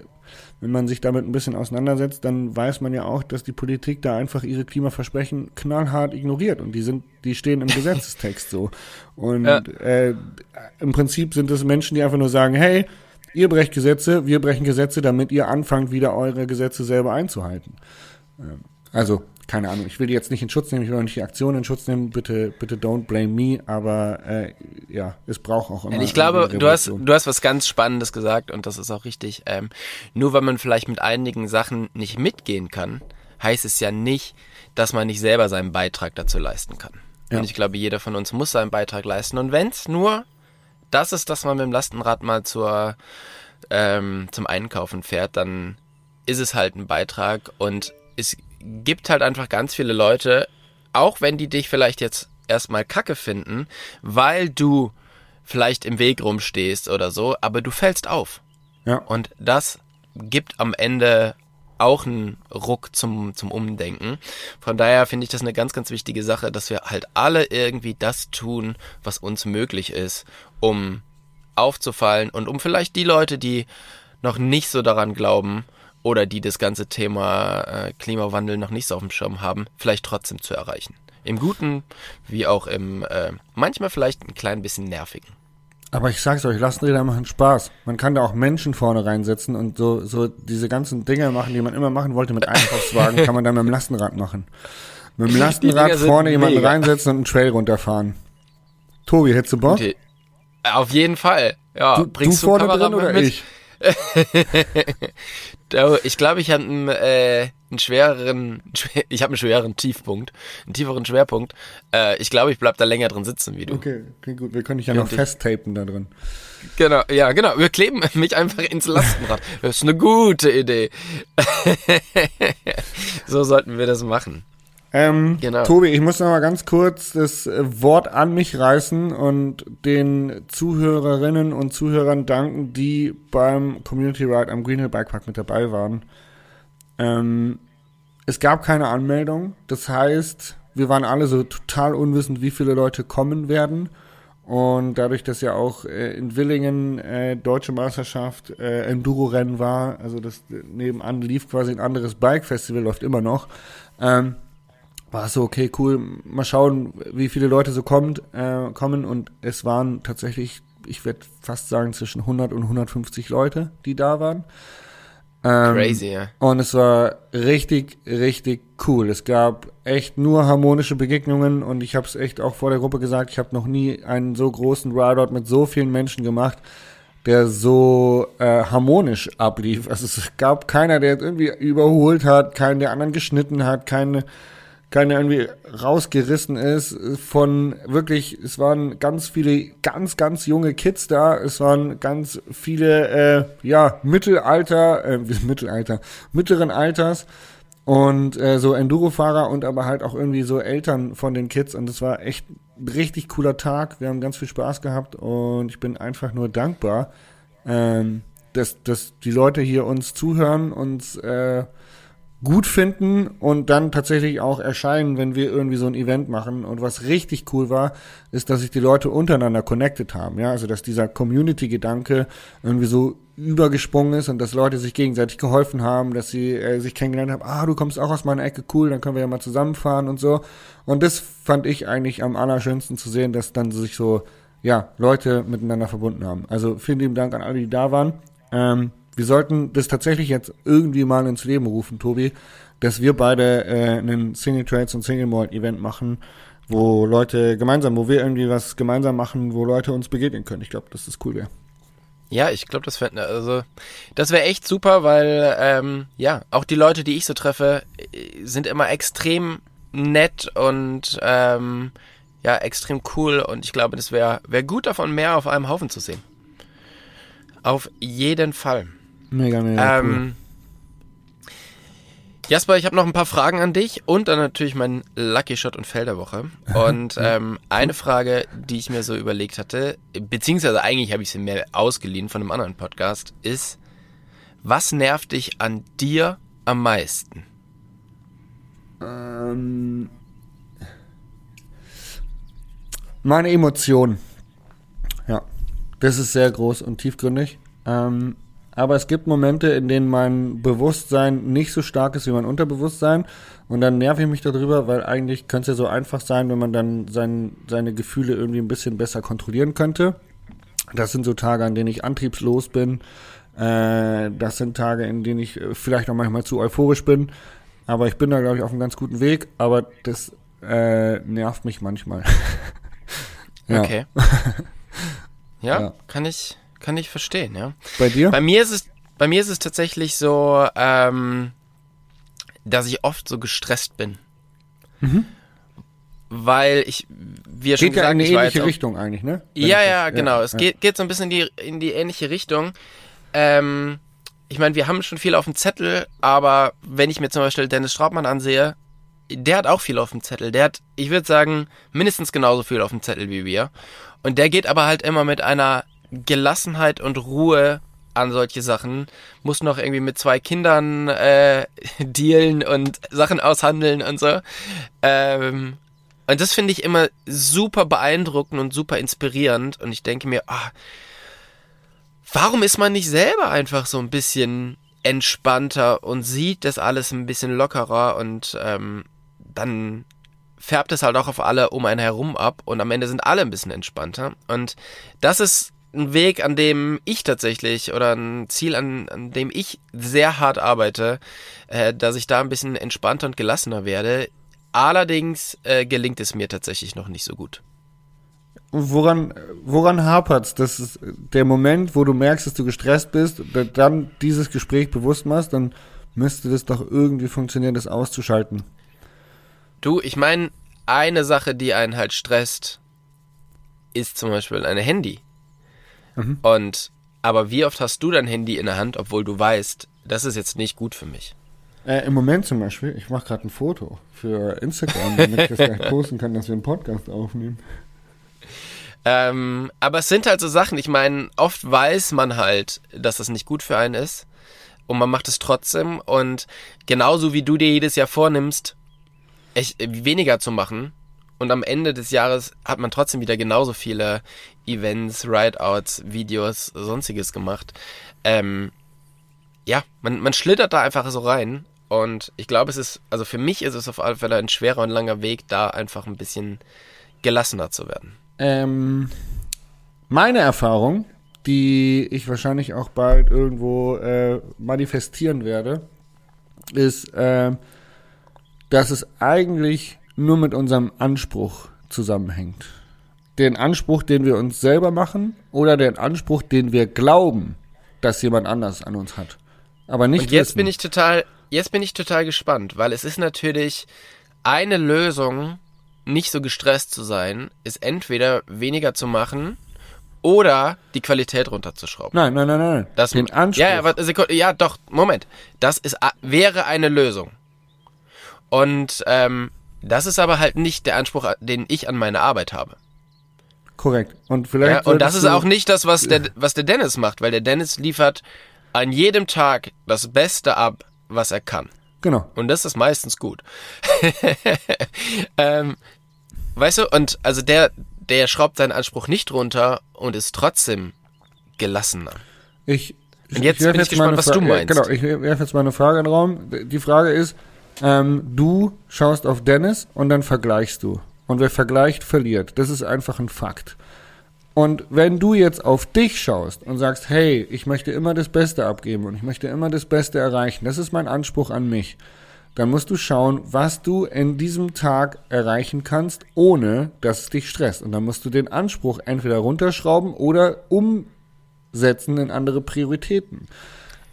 [SPEAKER 2] wenn man sich damit ein bisschen auseinandersetzt, dann weiß man ja auch, dass die Politik da einfach ihre Klimaversprechen knallhart ignoriert und die sind, die stehen im [laughs] Gesetzestext so. Und
[SPEAKER 3] Ja.
[SPEAKER 2] äh, im Prinzip sind es Menschen, die einfach nur sagen, hey, ihr brecht Gesetze, wir brechen Gesetze, damit ihr anfangt, wieder eure Gesetze selber einzuhalten. Ähm, Also, keine Ahnung, ich will die jetzt nicht in Schutz nehmen, ich will auch nicht die Aktion in Schutz nehmen, bitte, bitte don't blame me, aber äh, ja, es braucht auch immer.
[SPEAKER 3] Ich glaube, du hast, du hast was ganz Spannendes gesagt und das ist auch richtig. Ähm, nur weil man vielleicht mit einigen Sachen nicht mitgehen kann, heißt es ja nicht, dass man nicht selber seinen Beitrag dazu leisten kann.
[SPEAKER 2] Ja.
[SPEAKER 3] Und ich glaube, jeder von uns muss seinen Beitrag leisten. Und wenn es nur das ist, dass man mit dem Lastenrad mal zur, ähm, zum Einkaufen fährt, dann ist es halt ein Beitrag und es gibt halt einfach ganz viele Leute, auch wenn die dich vielleicht jetzt erstmal kacke finden, weil du vielleicht im Weg rumstehst oder so, aber du fällst auf.
[SPEAKER 2] Ja.
[SPEAKER 3] Und das gibt am Ende auch einen Ruck zum, zum Umdenken. Von daher finde ich das eine ganz, ganz wichtige Sache, dass wir halt alle irgendwie das tun, was uns möglich ist, um aufzufallen und um vielleicht die Leute, die noch nicht so daran glauben oder die das ganze Thema äh, Klimawandel noch nicht so auf dem Schirm haben, vielleicht trotzdem zu erreichen. Im Guten wie auch im äh, manchmal vielleicht ein klein bisschen nervigen.
[SPEAKER 2] Aber ich sag's euch, Lastenräder machen Spaß. Man kann da auch Menschen vorne reinsetzen und so, so diese ganzen Dinge machen, die man immer machen wollte mit Einkaufswagen, kann man dann mit dem Lastenrad machen. Mit dem Lastenrad vorne jemanden
[SPEAKER 3] mega.
[SPEAKER 2] reinsetzen und einen Trail runterfahren. Tobi, hättest du Bock?
[SPEAKER 3] Die- Auf jeden Fall. Ja,
[SPEAKER 2] Du,
[SPEAKER 3] bringst du,
[SPEAKER 2] vorne drin oder
[SPEAKER 3] mit?
[SPEAKER 2] ich? [laughs]
[SPEAKER 3] Ich glaube, ich habe einen, äh, einen schwereren, schwer- [laughs] ich habe einen schwereren Tiefpunkt, einen tieferen Schwerpunkt. Äh, ich glaube, ich bleib da länger drin sitzen wie du.
[SPEAKER 2] Okay, okay, gut. Wir können dich ja noch festtapen da drin.
[SPEAKER 3] Genau, ja, genau. Wir kleben [laughs] mich einfach ins Lastenrad. Das ist eine gute Idee. so sollten wir das machen.
[SPEAKER 2] Ähm,
[SPEAKER 3] Genau.
[SPEAKER 2] Tobi, ich muss noch mal ganz kurz das äh, Wort an mich reißen und den Zuhörerinnen und Zuhörern danken, die beim Community Ride am Green Hill Bike Park mit dabei waren. Ähm, es gab keine Anmeldung. Das heißt, wir waren alle so total unwissend, wie viele Leute kommen werden. Und dadurch, dass ja auch äh, in Willingen äh, deutsche Meisterschaft äh, Enduro-Rennen war, also das äh, nebenan lief quasi ein anderes Bike-Festival, läuft immer noch, ähm, war es so, okay, cool, mal schauen, wie viele Leute so kommt, äh, kommen. Und es waren tatsächlich, ich würde fast sagen, zwischen 100 und 150 Leute, die da waren. Ähm,
[SPEAKER 3] Crazy, ja.
[SPEAKER 2] und es war richtig, richtig cool. Es gab echt nur harmonische Begegnungen und ich habe es echt auch vor der Gruppe gesagt, ich habe noch nie einen so großen Rideout mit so vielen Menschen gemacht, der so äh, harmonisch ablief. Also es gab keiner, der jetzt irgendwie überholt hat, keinen, der anderen geschnitten hat, keine, keiner irgendwie rausgerissen ist von wirklich, es waren ganz viele ganz, ganz junge Kids da, es waren ganz viele, äh, ja, Mittelalter, äh, [laughs] Mittelalter, mittleren Alters und äh, so Enduro-Fahrer und aber halt auch irgendwie so Eltern von den Kids und es war echt ein richtig cooler Tag, wir haben ganz viel Spaß gehabt und ich bin einfach nur dankbar, ähm, dass, dass die Leute hier uns zuhören, uns äh, gut finden und dann tatsächlich auch erscheinen, wenn wir irgendwie so ein Event machen. Und was richtig cool war, ist, dass sich die Leute untereinander connected haben. Ja, also dass dieser Community-Gedanke irgendwie so übergesprungen ist und dass Leute sich gegenseitig geholfen haben, dass sie äh, sich kennengelernt haben. Ah, du kommst auch aus meiner Ecke, cool, dann können wir ja mal zusammenfahren und so. Und das fand ich eigentlich am allerschönsten zu sehen, dass dann sich so ja, Leute miteinander verbunden haben. Also vielen lieben Dank an alle, die da waren. Ähm, wir sollten das tatsächlich jetzt irgendwie mal ins Leben rufen, Tobi, dass wir beide äh, einen Single Trades und Single Malt Event machen, wo Leute gemeinsam, wo wir irgendwie was gemeinsam machen, wo Leute uns begegnen können. Ich glaube, dass das cool wäre.
[SPEAKER 3] Ja, ich glaube, das wäre also das wäre echt super, weil ähm, ja auch die Leute, die ich so treffe, sind immer extrem nett und ähm, ja extrem cool und ich glaube, das wäre wäre gut davon mehr auf einem Haufen zu sehen. Auf jeden Fall.
[SPEAKER 2] Mega, mega ähm, cool.
[SPEAKER 3] Jasper, ich habe noch ein paar Fragen an dich und dann natürlich meinen Lucky Shot und Fell der Woche. [laughs] Und ähm, eine Frage, die ich mir so überlegt hatte, beziehungsweise eigentlich habe ich sie mir ausgeliehen von einem anderen Podcast, ist, was nervt dich an dir am meisten?
[SPEAKER 2] Ähm, meine Emotionen. Ja, das ist sehr groß und tiefgründig. Ähm, aber es gibt Momente, in denen mein Bewusstsein nicht so stark ist wie mein Unterbewusstsein und dann nerv ich mich darüber, weil eigentlich könnte es ja so einfach sein, wenn man dann sein, seine Gefühle irgendwie ein bisschen besser kontrollieren könnte. Das sind so Tage, an denen ich antriebslos bin. Äh, das sind Tage, in denen ich äh, vielleicht auch manchmal zu euphorisch bin. Aber ich bin da, glaube ich, auf einem ganz guten Weg. Aber das äh, nervt mich manchmal. [laughs]
[SPEAKER 3] ja. Okay. [laughs] ja, ja, kann ich kann ich verstehen, ja.
[SPEAKER 2] Bei dir?
[SPEAKER 3] Bei mir ist es, bei mir ist es tatsächlich so, ähm, dass ich oft so gestresst bin. Mhm. Weil ich, wie
[SPEAKER 2] geht
[SPEAKER 3] schon gesagt,
[SPEAKER 2] ja in eine ähnliche auch, Richtung eigentlich, ne?
[SPEAKER 3] Wenn ja, ja, genau. Ja, es ja. Geht, geht so ein bisschen in die, in die ähnliche Richtung. Ähm, ich meine, wir haben schon viel auf dem Zettel, aber wenn ich mir zum Beispiel Dennis Straubmann ansehe, der hat auch viel auf dem Zettel. Der hat, ich würde sagen, mindestens genauso viel auf dem Zettel wie wir. Und der geht aber halt immer mit einer Gelassenheit und Ruhe an solche Sachen, muss noch irgendwie mit zwei Kindern äh, [laughs] dealen und Sachen aushandeln und so. Ähm, und das finde ich immer super beeindruckend und super inspirierend. Und ich denke mir, ah, warum ist man nicht selber einfach so ein bisschen entspannter und sieht das alles ein bisschen lockerer und ähm, dann färbt es halt auch auf alle um einen herum ab und am Ende sind alle ein bisschen entspannter. Und das ist ein Weg, an dem ich tatsächlich oder ein Ziel, an, an dem ich sehr hart arbeite, äh, dass ich da ein bisschen entspannter und gelassener werde. Allerdings äh, gelingt es mir tatsächlich noch nicht so gut.
[SPEAKER 2] Woran, woran hapert's? Das ist der Moment, wo du merkst, dass du gestresst bist, dann dieses Gespräch bewusst machst, dann müsste das doch irgendwie funktionieren, das auszuschalten.
[SPEAKER 3] Du, ich meine, eine Sache, die einen halt stresst, ist zum Beispiel ein Handy. Mhm. Und aber wie oft hast du dein Handy in der Hand, obwohl du weißt, das ist jetzt nicht gut für mich?
[SPEAKER 2] Äh, Im Moment zum Beispiel, ich mache gerade ein Foto für Instagram, damit ich das gleich [laughs] posten kann, dass wir einen Podcast aufnehmen.
[SPEAKER 3] Ähm, aber es sind halt so Sachen, ich meine, oft weiß man halt, dass das nicht gut für einen ist. Und man macht es trotzdem. Und genauso wie du dir jedes Jahr vornimmst, echt weniger zu machen, und am Ende des Jahres hat man trotzdem wieder genauso viele Events, Rideouts, Videos, sonstiges gemacht. Ähm, ja, man, man schlittert da einfach so rein. Und ich glaube, es ist, also für mich ist es auf alle Fälle ein schwerer und langer Weg, da einfach ein bisschen gelassener zu werden.
[SPEAKER 2] Ähm, meine Erfahrung, die ich wahrscheinlich auch bald irgendwo äh, manifestieren werde, ist, äh, dass es eigentlich nur mit unserem Anspruch zusammenhängt. Den Anspruch, den wir uns selber machen oder den Anspruch, den wir glauben, dass jemand anders an uns hat. Aber nicht
[SPEAKER 3] Und jetzt
[SPEAKER 2] wissen.
[SPEAKER 3] bin ich total, jetzt bin ich total gespannt, weil es ist natürlich eine Lösung, nicht so gestresst zu sein, ist entweder weniger zu machen oder die Qualität runterzuschrauben.
[SPEAKER 2] Nein, nein, nein, nein.
[SPEAKER 3] Das Den Anspruch. Ja, ja, Sekunde, ja, doch, Moment. Das ist, wäre eine Lösung. Und ähm, das ist aber halt nicht der Anspruch, den ich an meine Arbeit habe.
[SPEAKER 2] Korrekt. Und vielleicht.
[SPEAKER 3] Ja, und das ist auch nicht das, was der, was der Dennis macht, weil der Dennis liefert an jedem Tag das Beste ab, was er kann.
[SPEAKER 2] Genau.
[SPEAKER 3] Und das ist meistens gut. [laughs] ähm, weißt du, und also der, der schraubt seinen Anspruch nicht runter und ist trotzdem gelassener.
[SPEAKER 2] Ich,
[SPEAKER 3] und jetzt ich bin ich gespannt, was du meinst.
[SPEAKER 2] Genau, ich werfe jetzt mal eine Frage in den Raum. Die Frage ist, ähm, du schaust auf Dennis und dann vergleichst du. Und wer vergleicht, verliert. Das ist einfach ein Fakt. Und wenn du jetzt auf dich schaust und sagst, hey, ich möchte immer das Beste abgeben und ich möchte immer das Beste erreichen, das ist mein Anspruch an mich, dann musst du schauen, was du in diesem Tag erreichen kannst, ohne dass es dich stresst. Und dann musst du den Anspruch entweder runterschrauben oder umsetzen in andere Prioritäten.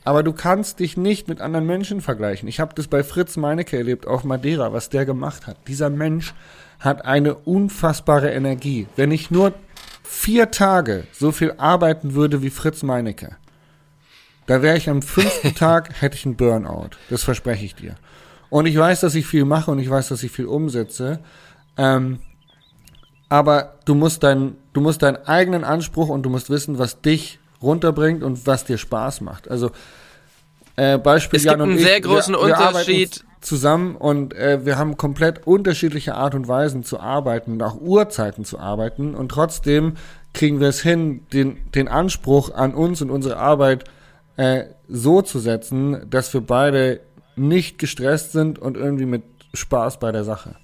[SPEAKER 2] Aber du kannst dich nicht mit anderen Menschen vergleichen. Ich habe das bei Fritz Meinecke erlebt auf Madeira, was der gemacht hat. Dieser Mensch hat eine unfassbare Energie. Wenn ich nur vier Tage so viel arbeiten würde wie Fritz Meinecke, da wäre ich am fünften [laughs] Tag, hätte ich einen Burnout. Das verspreche ich dir. Und ich weiß, dass ich viel mache und ich weiß, dass ich viel umsetze. Ähm, aber du musst dein, du musst deinen eigenen Anspruch und du musst wissen, was dich runterbringt und was dir Spaß macht. Also äh, Beispiel
[SPEAKER 3] es gibt
[SPEAKER 2] Jan und
[SPEAKER 3] einen
[SPEAKER 2] ich,
[SPEAKER 3] sehr großen
[SPEAKER 2] wir, wir
[SPEAKER 3] Unterschied.
[SPEAKER 2] zusammen und äh, wir haben komplett unterschiedliche Art und Weisen zu arbeiten und auch Uhrzeiten zu arbeiten und trotzdem kriegen wir es hin, den, den Anspruch an uns und unsere Arbeit äh, so zu setzen, dass wir beide nicht gestresst sind und irgendwie mit Spaß bei der Sache.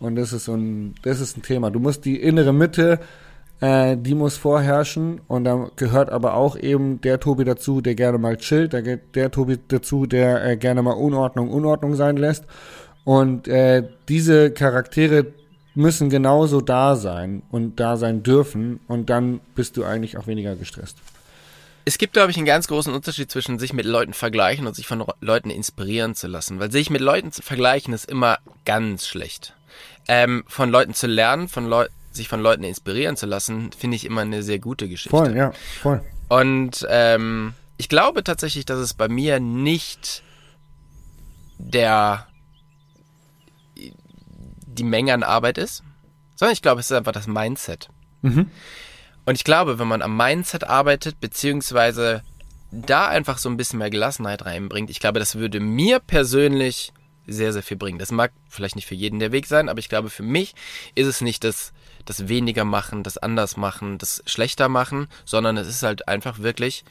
[SPEAKER 2] Und das ist so ein, das ist ein Thema. Du musst die innere Mitte, äh, die muss vorherrschen und da gehört aber auch eben der Tobi dazu, der gerne mal chillt, da geht der Tobi dazu, der äh, gerne mal Unordnung Unordnung sein lässt. Und äh, diese Charaktere müssen genauso da sein und da sein dürfen und dann bist du eigentlich auch weniger gestresst.
[SPEAKER 3] Es gibt, glaube ich, einen ganz großen Unterschied zwischen sich mit Leuten vergleichen und sich von Leuten inspirieren zu lassen. Weil sich mit Leuten zu vergleichen ist immer ganz schlecht. Ähm, von Leuten zu lernen, von Leu sich von Leuten inspirieren zu lassen, finde ich immer eine sehr gute Geschichte.
[SPEAKER 2] Voll, ja, voll.
[SPEAKER 3] Und ähm, ich glaube tatsächlich, dass es bei mir nicht der die Menge an Arbeit ist, sondern ich glaube, es ist einfach das Mindset.
[SPEAKER 2] Mhm.
[SPEAKER 3] Und ich glaube, wenn man am Mindset arbeitet, beziehungsweise da einfach so ein bisschen mehr Gelassenheit reinbringt, ich glaube, das würde mir persönlich sehr, sehr viel bringen. Das mag vielleicht nicht für jeden der Weg sein, aber ich glaube, für mich ist es nicht das, das weniger machen, das anders machen, das schlechter machen, sondern es ist halt einfach wirklich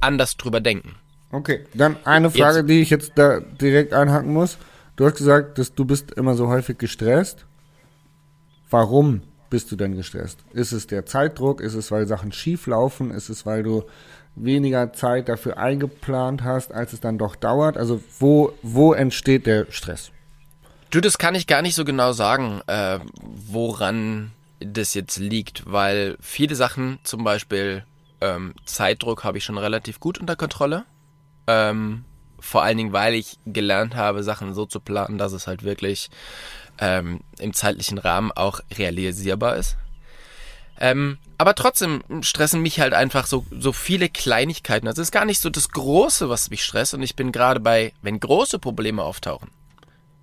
[SPEAKER 3] anders drüber denken.
[SPEAKER 2] Okay, dann eine Frage,
[SPEAKER 3] Jetzt-
[SPEAKER 2] die ich jetzt da direkt einhaken muss. Du hast gesagt, dass du bist immer so häufig gestresst. Warum bist du denn gestresst? Ist es der Zeitdruck? Ist es, weil Sachen schief laufen? Ist es, weil du weniger Zeit dafür eingeplant hast, als es dann doch dauert? Also wo, wo entsteht der Stress?
[SPEAKER 3] Du, das kann ich gar nicht so genau sagen, äh, woran das jetzt liegt, weil viele Sachen, zum Beispiel ähm, Zeitdruck, habe ich schon relativ gut unter Kontrolle. Ähm, vor allen Dingen, weil ich gelernt habe, Sachen so zu planen, dass es halt wirklich ähm, im zeitlichen Rahmen auch realisierbar ist. Ähm, aber trotzdem stressen mich halt einfach so, so viele Kleinigkeiten. Also es ist gar nicht so das Große, was mich stresst. Und ich bin gerade bei, wenn große Probleme auftauchen,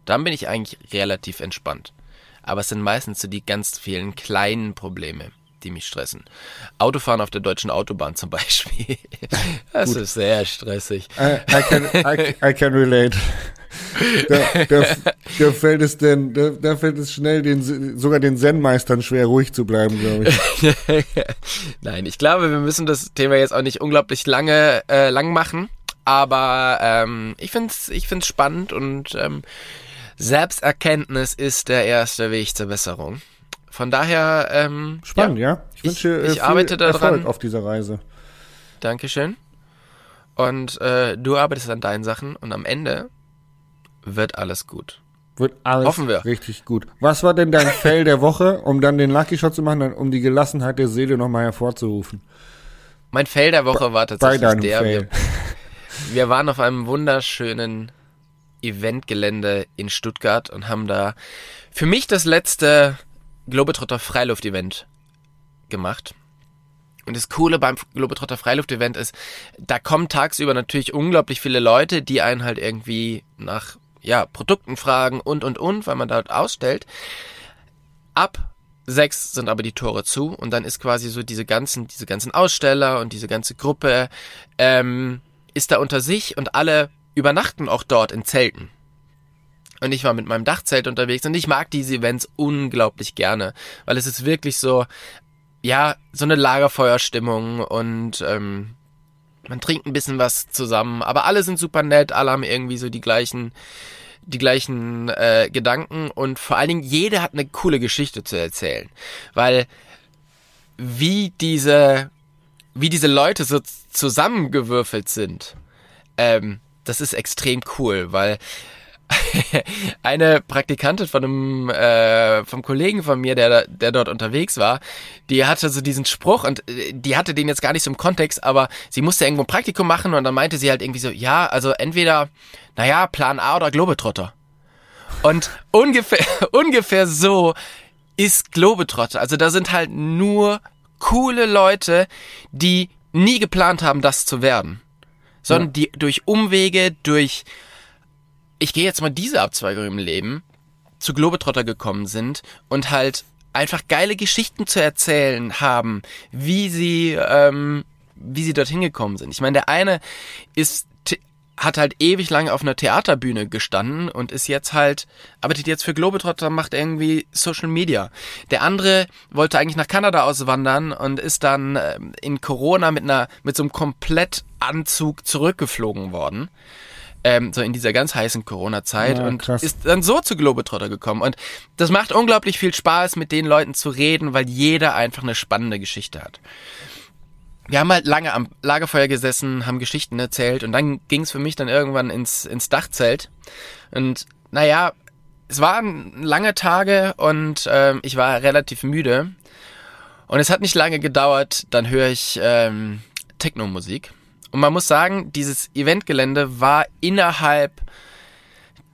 [SPEAKER 3] dann bin ich eigentlich relativ entspannt. Aber es sind meistens so die ganz vielen kleinen Probleme, die mich stressen. Autofahren auf der deutschen Autobahn zum [laughs] Beispiel. Das ist sehr stressig.
[SPEAKER 2] I, I, can, I, I can relate. Da, da, da fällt es denn, da, da fällt es schnell den, sogar den Zen-Meistern schwer, ruhig zu bleiben, glaube ich. [laughs]
[SPEAKER 3] Nein, ich glaube, wir müssen das Thema jetzt auch nicht unglaublich lange äh, lang machen. Aber ähm, ich find's, ich find's spannend und ähm, Selbsterkenntnis ist der erste Weg zur Besserung. Von daher, ähm,
[SPEAKER 2] Spannend,
[SPEAKER 3] ja.
[SPEAKER 2] ja? Ich wünsche äh,
[SPEAKER 3] ich
[SPEAKER 2] viel
[SPEAKER 3] arbeite daran.
[SPEAKER 2] Erfolg auf dieser Reise.
[SPEAKER 3] Dankeschön. Und äh, du arbeitest an deinen Sachen und am Ende wird alles gut.
[SPEAKER 2] Wird alles
[SPEAKER 3] Hoffen wir.
[SPEAKER 2] richtig gut. Was war denn dein Fail der Woche, um dann den Lucky Shot zu machen, dann, um die Gelassenheit der Seele nochmal hervorzurufen?
[SPEAKER 3] Mein Fail der Woche war tatsächlich der. Wir, wir waren auf einem wunderschönen Eventgelände in Stuttgart und haben da für mich das letzte Globetrotter Freiluft-Event gemacht. Und das Coole beim Globetrotter Freiluft-Event ist, da kommen tagsüber natürlich unglaublich viele Leute, die einen halt irgendwie nach ja, Produkten fragen und und und, weil man dort ausstellt. Ab sechs sind aber die Tore zu und dann ist quasi so diese ganzen, diese ganzen Aussteller und diese ganze Gruppe ähm, ist da unter sich und alle übernachten auch dort in Zelten. Und ich war mit meinem Dachzelt unterwegs und ich mag diese Events unglaublich gerne, weil es ist wirklich so, ja, so eine Lagerfeuerstimmung und ähm, man trinkt ein bisschen was zusammen, aber alle sind super nett, alle haben irgendwie so die gleichen, die gleichen äh, Gedanken und vor allen Dingen jeder hat eine coole Geschichte zu erzählen, weil wie diese, wie diese Leute so zusammengewürfelt sind, ähm, das ist extrem cool, weil [laughs] eine Praktikantin von einem äh, vom Kollegen von mir, der der dort unterwegs war, die hatte so diesen Spruch und äh, die hatte den jetzt gar nicht so im Kontext, aber sie musste irgendwo ein Praktikum machen und dann meinte sie halt irgendwie so, ja, also entweder, naja, Plan A oder Globetrotter. Und ungefähr [laughs] ungefähr so ist Globetrotter. Also da sind halt nur coole Leute, die nie geplant haben, das zu werden, sondern ja. die durch Umwege, durch ich gehe jetzt mal diese Abzweigung im Leben, zu Globetrotter gekommen sind und halt einfach geile Geschichten zu erzählen haben, wie sie, ähm, wie sie dorthin gekommen sind. Ich meine, der eine ist hat halt ewig lang auf einer Theaterbühne gestanden und ist jetzt halt, arbeitet jetzt für Globetrotter, macht irgendwie Social Media. Der andere wollte eigentlich nach Kanada auswandern und ist dann ähm, in Corona mit einer, mit so einem Komplettanzug zurückgeflogen worden ähm, so in dieser ganz heißen Corona-Zeit ja, und krass. ist dann so zu Globetrotter gekommen. Und das macht unglaublich viel Spaß, mit den Leuten zu reden, weil jeder einfach eine spannende Geschichte hat. Wir haben halt lange am Lagerfeuer gesessen, haben Geschichten erzählt und dann ging es für mich dann irgendwann ins, ins Dachzelt. Und naja, es waren lange Tage und äh, ich war relativ müde. Und es hat nicht lange gedauert, dann höre ich ähm, Techno-Musik. Und man muss sagen, dieses Eventgelände war innerhalb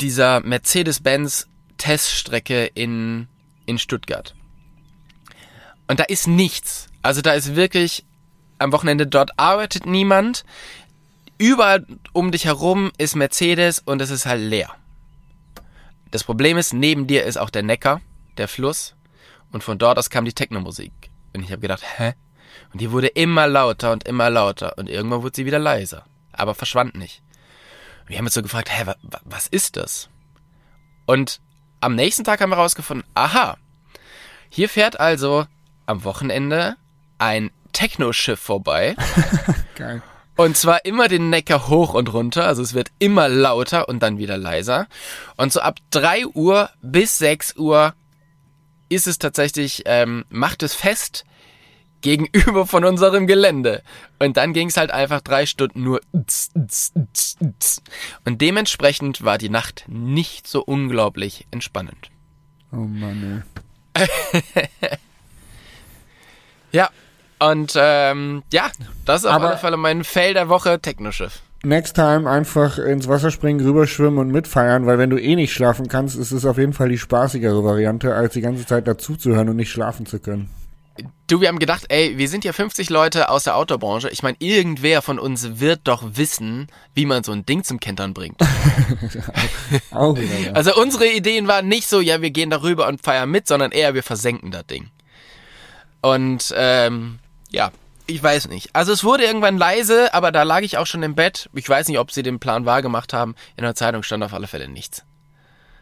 [SPEAKER 3] dieser Mercedes-Benz Teststrecke in, in Stuttgart. Und da ist nichts. Also da ist wirklich am Wochenende dort arbeitet niemand. Überall um dich herum ist Mercedes und es ist halt leer. Das Problem ist, neben dir ist auch der Neckar, der Fluss. Und von dort aus kam die Technomusik. Und ich habe gedacht, hä? Und die wurde immer lauter und immer lauter und irgendwann wurde sie wieder leiser, aber verschwand nicht. wir haben uns so gefragt, hä, wa, wa, was ist das? Und am nächsten Tag haben wir herausgefunden, aha, hier fährt also am Wochenende ein Techno-Schiff vorbei. [laughs] Geil. Und zwar immer den Neckar hoch und runter, also es wird immer lauter und dann wieder leiser. Und so ab drei Uhr bis sechs Uhr ist es tatsächlich, ähm, macht es fest [laughs] gegenüber von unserem Gelände. Und dann ging es halt einfach drei Stunden nur. Und dementsprechend war die Nacht nicht so unglaublich entspannend.
[SPEAKER 2] Oh Mann,
[SPEAKER 3] ey. [laughs] ja, und ähm, ja, das ist auf Aber alle Fälle mein Fail der Woche, Technoschiff.
[SPEAKER 2] Next time einfach ins Wasser springen, rüberschwimmen und mitfeiern, weil wenn du eh nicht schlafen kannst, ist es auf jeden Fall die spaßigere Variante, als die ganze Zeit dazuzuhören und nicht schlafen zu können.
[SPEAKER 3] Du, wir haben gedacht, ey, wir sind ja 50 Leute aus der Outdoor-Branche. Ich meine, irgendwer von uns wird doch wissen, wie man so ein Ding zum Kentern bringt. [laughs] Auch wieder, ja. Also unsere Ideen waren nicht so, ja, wir gehen darüber und feiern mit, sondern eher, wir versenken das Ding. Und ähm, ja, ich weiß nicht. Also es wurde irgendwann leise, aber da lag ich auch schon im Bett. Ich weiß nicht, ob sie den Plan wahrgemacht haben. In der Zeitung stand auf alle Fälle nichts.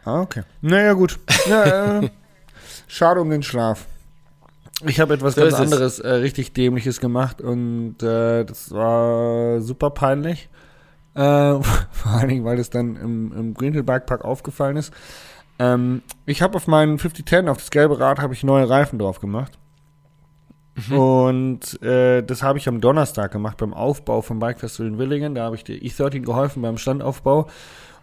[SPEAKER 2] Ah, okay. Naja, gut. Ja, äh, [laughs] schade um den Schlaf. Ich habe etwas so ganz anderes, äh, richtig dämliches gemacht und äh, das war super peinlich. Äh, [laughs] vor allen Dingen, weil es dann im, im Greenhill Bike Park aufgefallen ist. Ähm, ich habe auf meinen 5010, auf das gelbe Rad, habe ich neue Reifen drauf gemacht. Mhm. Und äh, das habe ich am Donnerstag gemacht beim Aufbau vom Bike Festival in Willingen. Da habe ich der E13 geholfen beim Standaufbau.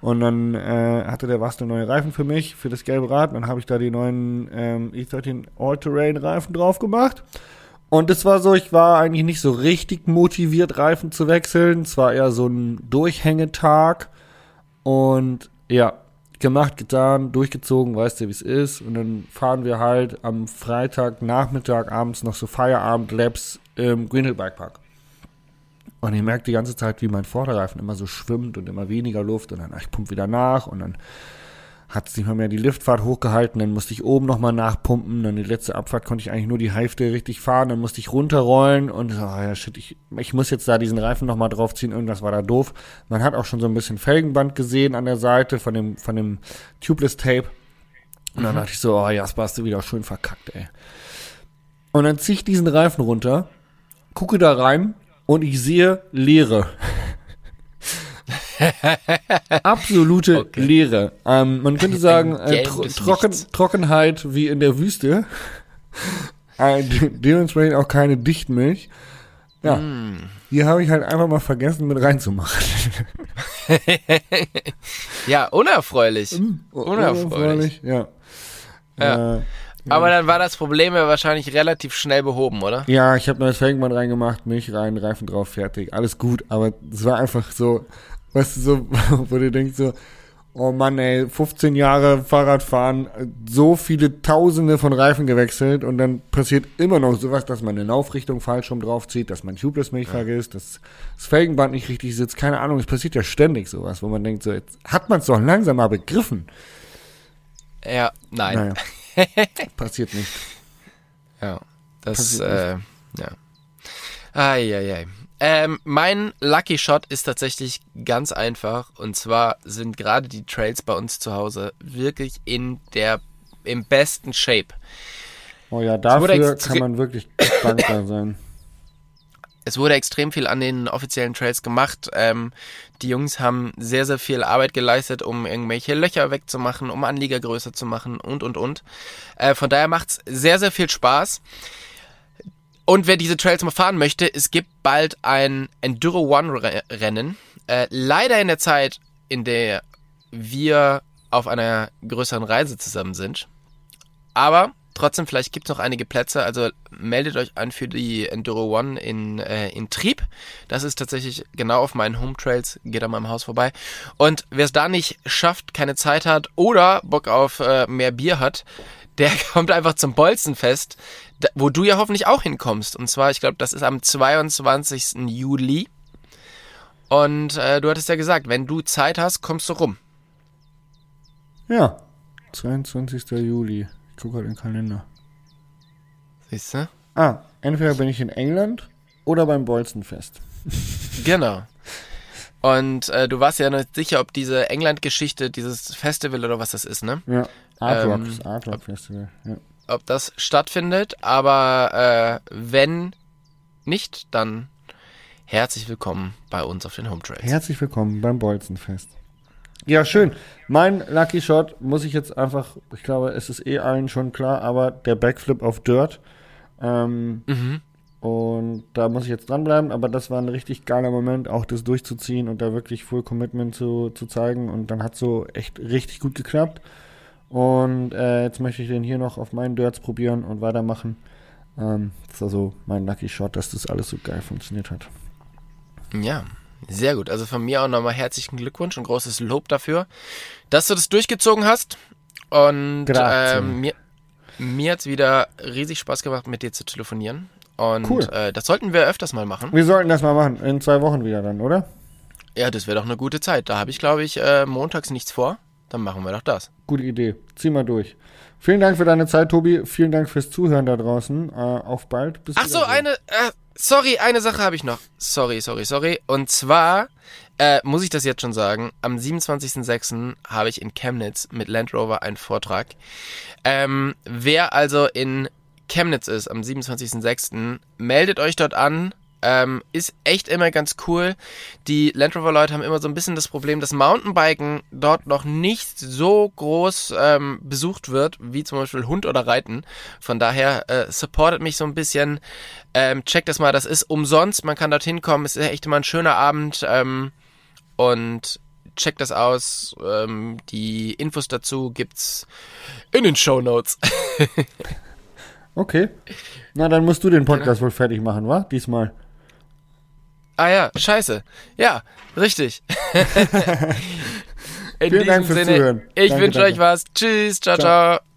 [SPEAKER 2] Und dann äh, hatte der Basti neue Reifen für mich, für das gelbe Rad. Dann habe ich da die neuen ähm, E13 All-Terrain-Reifen drauf gemacht. Und es war so, ich war eigentlich nicht so richtig motiviert, Reifen zu wechseln. Es war eher so ein Durchhängetag. Und ja, gemacht, getan, durchgezogen, weißt du, wie es ist. Und dann fahren wir halt am Freitag, Nachmittag, abends noch so Feierabend-Labs im Greenhill Bike Park. Und ich merke die ganze Zeit, wie mein Vorderreifen immer so schwimmt und immer weniger Luft und dann, ach, ich pumpe wieder nach und dann hat es nicht mal mehr die Liftfahrt hochgehalten, dann musste ich oben nochmal nachpumpen, dann die letzte Abfahrt konnte ich eigentlich nur die Hälfte richtig fahren, dann musste ich runterrollen und so, oh ja shit, ich, ich muss jetzt da diesen Reifen nochmal draufziehen, irgendwas war da doof. Man hat auch schon so ein bisschen Felgenband gesehen an der Seite von dem, von dem Tubeless Tape. Und dann mhm. dachte ich so, oh Jasper, hast du wieder schön verkackt, ey. Und dann ziehe ich diesen Reifen runter, gucke da rein und ich sehe Leere. [laughs] Absolute okay. Leere. Ähm, man könnte sagen, äh, tro trocken, Trockenheit wie in der Wüste. [laughs] Äh, de dementsprechend auch keine Dichtmilch. Ja,
[SPEAKER 3] Mm.
[SPEAKER 2] hier habe ich halt einfach mal vergessen mit reinzumachen. [laughs]
[SPEAKER 3] Ja, unerfreulich. Unerfreulich.
[SPEAKER 2] Ja.
[SPEAKER 3] Ja.
[SPEAKER 2] Äh,
[SPEAKER 3] Aber dann war das Problem ja wahrscheinlich relativ schnell behoben, oder?
[SPEAKER 2] ja, ich habe neues Felgenband reingemacht, Milch rein, Reifen drauf, fertig, alles gut. Aber es war einfach so, weißt du, so, [laughs] wo du denkst so, oh Mann, ey, 15 Jahre Fahrradfahren, so viele Tausende von Reifen gewechselt und dann passiert immer noch sowas, dass man eine Laufrichtung falsch rum draufzieht, dass man Tubeless-Milch vergisst, dass das Felgenband nicht richtig sitzt, keine Ahnung, es passiert ja ständig sowas, wo man denkt so, jetzt hat man es doch langsam mal begriffen.
[SPEAKER 3] Ja, nein.
[SPEAKER 2] Naja, [laughs] passiert nicht.
[SPEAKER 3] Ja, das,
[SPEAKER 2] Passiert
[SPEAKER 3] äh, ja. Eieiei. Ähm, mein Lucky Shot ist tatsächlich ganz einfach. Und zwar sind gerade die Trails bei uns zu Hause wirklich in der, im besten Shape.
[SPEAKER 2] Oh ja, dafür kann man wirklich dankbar [coughs] sein.
[SPEAKER 3] Es wurde extrem viel an den offiziellen Trails gemacht. Ähm, die Jungs haben sehr, sehr viel Arbeit geleistet, um irgendwelche Löcher wegzumachen, um Anlieger größer zu machen und, und, und. Äh, von daher macht's sehr, sehr viel Spaß. Und wer diese Trails mal fahren möchte, es gibt bald ein Enduro One Re- Rennen. Äh, leider in der Zeit, in der wir auf einer größeren Reise zusammen sind. Aber trotzdem, vielleicht gibt's noch einige Plätze. Also meldet euch an für die Enduro One in, äh, in Trieb. Das ist tatsächlich genau auf meinen Home Trails. Geht an meinem Haus vorbei. Und wer es da nicht schafft, keine Zeit hat oder Bock auf äh, mehr Bier hat, der [laughs] kommt einfach zum Bolzenfest, wo du ja hoffentlich auch hinkommst. Und zwar, ich glaube, das ist am 22. Juli. Und äh, du hattest ja gesagt, wenn du Zeit hast, kommst du rum.
[SPEAKER 2] Ja, 22. Juli. Ich gucke gerade in den Kalender.
[SPEAKER 3] Siehst du?
[SPEAKER 2] Ah, entweder bin ich in England oder beim Bolzenfest. [laughs] [laughs]
[SPEAKER 3] Genau. Und äh, du warst ja nicht sicher, ob diese England-Geschichte, dieses Festival oder was das ist, ne?
[SPEAKER 2] Ja, Art Rock,
[SPEAKER 3] Ähm,
[SPEAKER 2] Art Rock Festival. Ja.
[SPEAKER 3] Ob das stattfindet, aber äh, wenn nicht, dann herzlich willkommen bei uns auf den Home Trails.
[SPEAKER 2] Herzlich willkommen beim Bolzenfest. Ja, schön. Mein Lucky Shot muss ich jetzt einfach, ich glaube, es ist eh allen schon klar, aber der Backflip auf Dirt. Ähm,
[SPEAKER 3] Mhm.
[SPEAKER 2] Und da muss ich jetzt dranbleiben, aber das war ein richtig geiler Moment, auch das durchzuziehen und da wirklich Full Commitment zu, zu zeigen. Und dann hat so echt richtig gut geklappt. Und äh, jetzt möchte ich den hier noch auf meinen Dirts probieren und weitermachen. Ähm, das ist also mein Lucky Shot, dass das alles so geil funktioniert hat.
[SPEAKER 3] Ja, sehr gut. Also von mir auch nochmal herzlichen Glückwunsch und großes Lob dafür, dass du das durchgezogen hast. Und ähm, mir, mir hat's wieder riesig Spaß gemacht, mit dir zu telefonieren. Und
[SPEAKER 2] Cool.
[SPEAKER 3] äh, das sollten wir öfters mal machen.
[SPEAKER 2] Wir sollten das mal machen, in zwei Wochen wieder dann, oder?
[SPEAKER 3] Ja, das wäre doch eine gute Zeit. Da habe ich, glaube ich, äh, montags nichts vor. Dann machen wir doch das.
[SPEAKER 2] Gute Idee. Zieh mal durch. Vielen Dank für deine Zeit, Tobi. Vielen Dank fürs Zuhören da draußen. Äh, auf bald. Bis
[SPEAKER 3] Ach so, eine, äh, sorry, eine Sache habe ich noch. Sorry, sorry, sorry. Und zwar, äh, muss ich das jetzt schon sagen, am 27.06. habe ich in Chemnitz mit Land Rover einen Vortrag. Ähm, wer also in Chemnitz ist am 27.06., meldet euch dort an. Ähm, ist echt immer ganz cool. Die Land Rover Leute haben immer so ein bisschen das Problem, dass Mountainbiken dort noch nicht so groß ähm, besucht wird, wie zum Beispiel Hund oder Reiten. Von daher äh, supportet mich so ein bisschen. Ähm, checkt das mal, das ist umsonst. Man kann dorthin kommen. Es ist echt immer ein schöner Abend. Ähm, und checkt das aus. Ähm, die Infos dazu gibt's in den Show Notes. [laughs]
[SPEAKER 2] Okay. Na, dann musst du den Podcast wohl fertig machen, wa? Diesmal.
[SPEAKER 3] Ah ja, scheiße. Ja, richtig. [laughs] In
[SPEAKER 2] Vielen Dank fürs Zuhören.
[SPEAKER 3] Ich
[SPEAKER 2] Danke,
[SPEAKER 3] wünsche
[SPEAKER 2] danke.
[SPEAKER 3] euch was. Tschüss, ciao,
[SPEAKER 2] Ciao.
[SPEAKER 3] ciao.